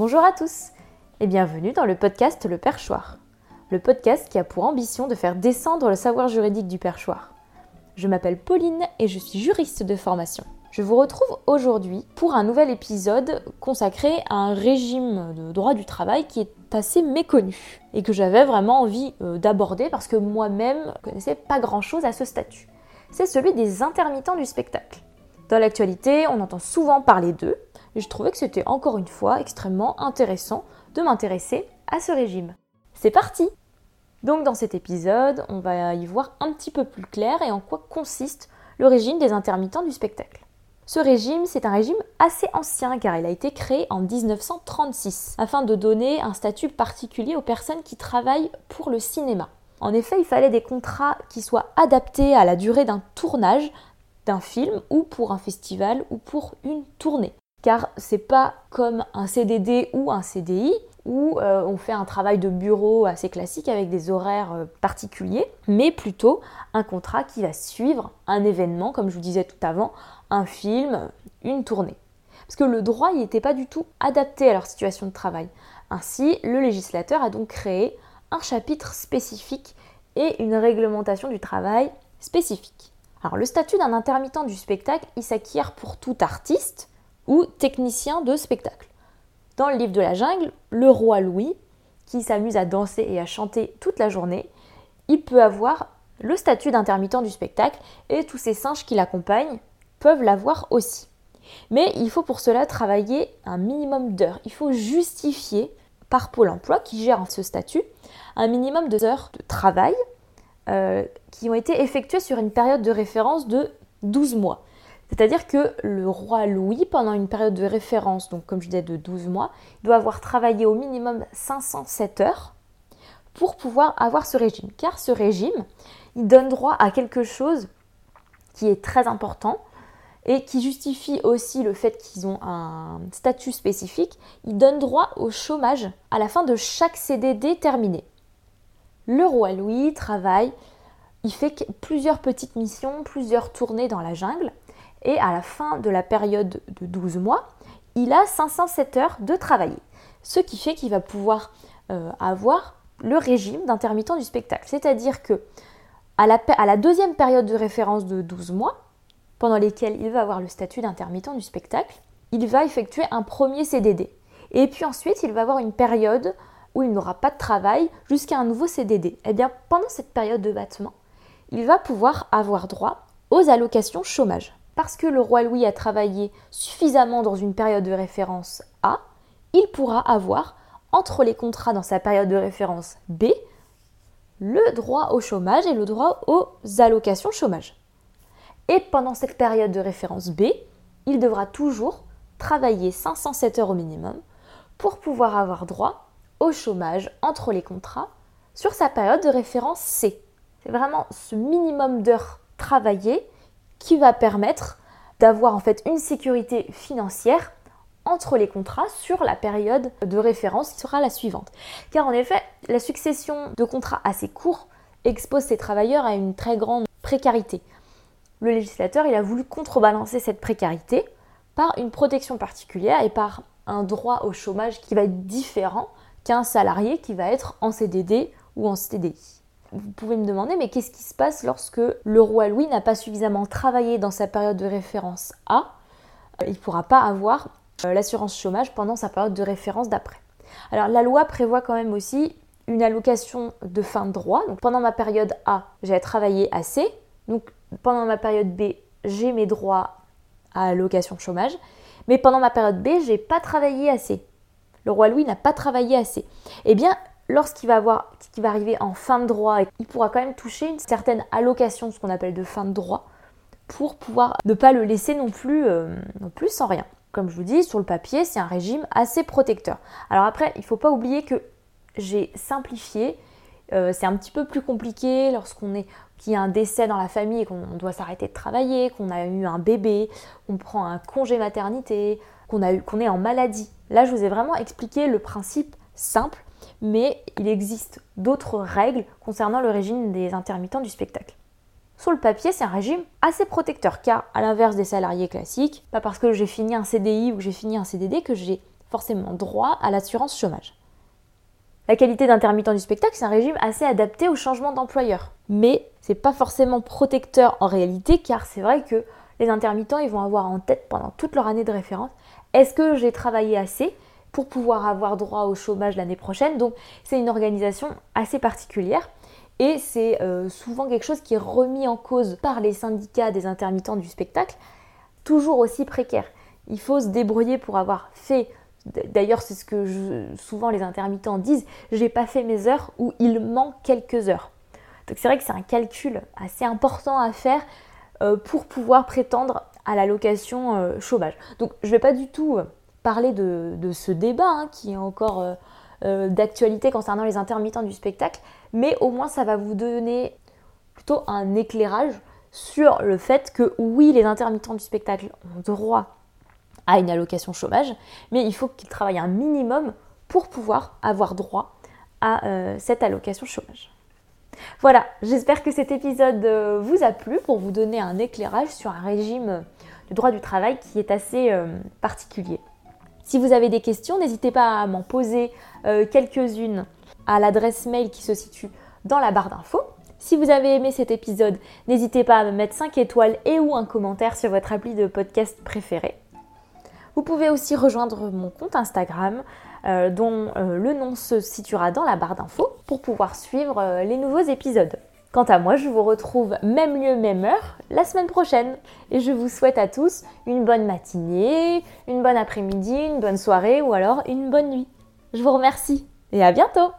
Bonjour à tous et bienvenue dans le podcast Le Perchoir. Le podcast qui a pour ambition de faire descendre le savoir juridique du perchoir. Je m'appelle Pauline et je suis juriste de formation. Je vous retrouve aujourd'hui pour un nouvel épisode consacré à un régime de droit du travail qui est assez méconnu et que j'avais vraiment envie euh, d'aborder parce que moi-même je connaissais pas grand-chose à ce statut. C'est celui des intermittents du spectacle. Dans l'actualité, on entend souvent parler d'eux, et je trouvais que c'était encore une fois extrêmement intéressant de m'intéresser à ce régime. C'est parti Donc dans cet épisode, on va y voir un petit peu plus clair et en quoi consiste le régime des intermittents du spectacle. Ce régime, c'est un régime assez ancien car il a été créé en 1936 afin de donner un statut particulier aux personnes qui travaillent pour le cinéma. En effet, il fallait des contrats qui soient adaptés à la durée d'un tournage d'un film ou pour un festival ou pour une tournée. Car c'est pas comme un CDD ou un CDI où euh, on fait un travail de bureau assez classique avec des horaires euh, particuliers, mais plutôt un contrat qui va suivre un événement, comme je vous disais tout avant, un film, une tournée. Parce que le droit n'était pas du tout adapté à leur situation de travail. Ainsi, le législateur a donc créé un chapitre spécifique et une réglementation du travail spécifique. Alors le statut d'un intermittent du spectacle, il s'acquiert pour tout artiste ou technicien de spectacle. Dans le livre de la jungle, le roi Louis, qui s'amuse à danser et à chanter toute la journée, il peut avoir le statut d'intermittent du spectacle et tous ces singes qui l'accompagnent peuvent l'avoir aussi. Mais il faut pour cela travailler un minimum d'heures. Il faut justifier par Pôle Emploi, qui gère ce statut, un minimum d'heures de travail euh, qui ont été effectuées sur une période de référence de 12 mois. C'est-à-dire que le roi Louis, pendant une période de référence, donc comme je disais de 12 mois, doit avoir travaillé au minimum 507 heures pour pouvoir avoir ce régime. Car ce régime, il donne droit à quelque chose qui est très important et qui justifie aussi le fait qu'ils ont un statut spécifique. Il donne droit au chômage à la fin de chaque CDD terminé. Le roi Louis travaille, il fait plusieurs petites missions, plusieurs tournées dans la jungle, et à la fin de la période de 12 mois, il a 507 heures de travailler. Ce qui fait qu'il va pouvoir euh, avoir le régime d'intermittent du spectacle. C'est-à-dire que à la, deuxième période de référence de 12 mois, pendant lesquels il va avoir le statut d'intermittent du spectacle, il va effectuer un premier CDD. Et puis ensuite, il va avoir une période où il n'aura pas de travail jusqu'à un nouveau CDD. Eh bien, pendant cette période de battement, il va pouvoir avoir droit aux allocations chômage. Parce que le roi Louis a travaillé suffisamment dans une période de référence A, il pourra avoir, entre les contrats dans sa période de référence B, le droit au chômage et le droit aux allocations chômage. Et pendant cette période de référence B, il devra toujours travailler 507 heures au minimum pour pouvoir avoir droit au chômage entre les contrats sur sa période de référence C. C'est vraiment ce minimum d'heures travaillées qui va permettre d'avoir en fait une sécurité financière entre les contrats sur la période de référence qui sera la suivante. Car en effet, la succession de contrats assez courts expose ces travailleurs à une très grande précarité. Le législateur, a voulu contrebalancer cette précarité par une protection particulière et par un droit au chômage qui va être différent qu'un salarié qui va être en CDD ou en CDI. Vous pouvez me demander, mais qu'est-ce qui se passe lorsque le roi Louis n'a pas suffisamment travaillé dans sa période de référence A Il ne pourra pas avoir euh, l'assurance chômage pendant sa période de référence d'après. Alors la loi prévoit quand même aussi une allocation de fin de droit. Donc pendant ma période A, j'ai travaillé assez. Donc pendant ma période B, j'ai mes droits à allocation chômage. Mais pendant ma période B, j'ai pas travaillé assez le roi Louis n'a pas travaillé assez. Eh bien, lorsqu'il va, arriver en fin de droit, il pourra quand même toucher une certaine allocation, ce qu'on appelle de fin de droit, pour pouvoir ne pas le laisser non plus, euh, sans rien. Comme je vous dis, sur le papier, c'est un régime assez protecteur. Alors après, il ne faut pas oublier que j'ai simplifié. Euh, c'est un petit peu plus compliqué lorsqu'on est qu'il y a un décès dans la famille et qu'on doit s'arrêter de travailler, qu'on a eu un bébé, qu'on prend un congé maternité, qu'on qu'on est en maladie. Là, je vous ai vraiment expliqué le principe simple, mais il existe d'autres règles concernant le régime des intermittents du spectacle. Sur le papier, c'est un régime assez protecteur, car à l'inverse des salariés classiques, pas parce que j'ai fini un CDI ou que j'ai fini un CDD que j'ai forcément droit à l'assurance chômage. La qualité d'intermittent du spectacle, c'est un régime assez adapté au changement d'employeur. Mais c'est pas forcément protecteur en réalité, car c'est vrai que les intermittents, ils vont avoir en tête pendant toute leur année de référence est-ce que j'ai travaillé assez pour pouvoir avoir droit au chômage l'année prochaine Donc c'est une organisation assez particulière et c'est euh, souvent quelque chose qui est remis en cause par les syndicats des intermittents du spectacle, toujours aussi précaire. Il faut se débrouiller pour avoir fait D'ailleurs, c'est ce que souvent les intermittents disent, j'ai pas fait mes heures ou il manque quelques heures. Donc c'est vrai que c'est un calcul assez important à faire euh, pour pouvoir prétendre à l'allocation euh, chômage. Donc je vais pas du tout parler de, ce débat hein, qui est encore d'actualité concernant les intermittents du spectacle, mais au moins ça va vous donner plutôt un éclairage sur le fait que oui, les intermittents du spectacle ont droit à une allocation chômage, mais il faut qu'ils travaillent un minimum pour pouvoir avoir droit à cette allocation chômage. Voilà, j'espère que cet épisode euh, vous a plu pour vous donner un éclairage sur un régime du droit du travail qui est assez euh, particulier. Si vous avez des questions, n'hésitez pas à m'en poser euh, quelques-unes à l'adresse mail qui se situe dans la barre d'infos. Si vous avez aimé cet épisode, n'hésitez pas à me mettre 5 étoiles et ou un commentaire sur votre appli de podcast préféré. Vous pouvez aussi rejoindre mon compte Instagram euh, dont euh, le nom se situera dans la barre d'infos pour pouvoir suivre les nouveaux épisodes. Quant à moi, je vous retrouve même lieu, même heure la semaine prochaine. Et je vous souhaite à tous une bonne matinée, une bonne après-midi, une bonne soirée ou alors une bonne nuit. Je vous remercie et à bientôt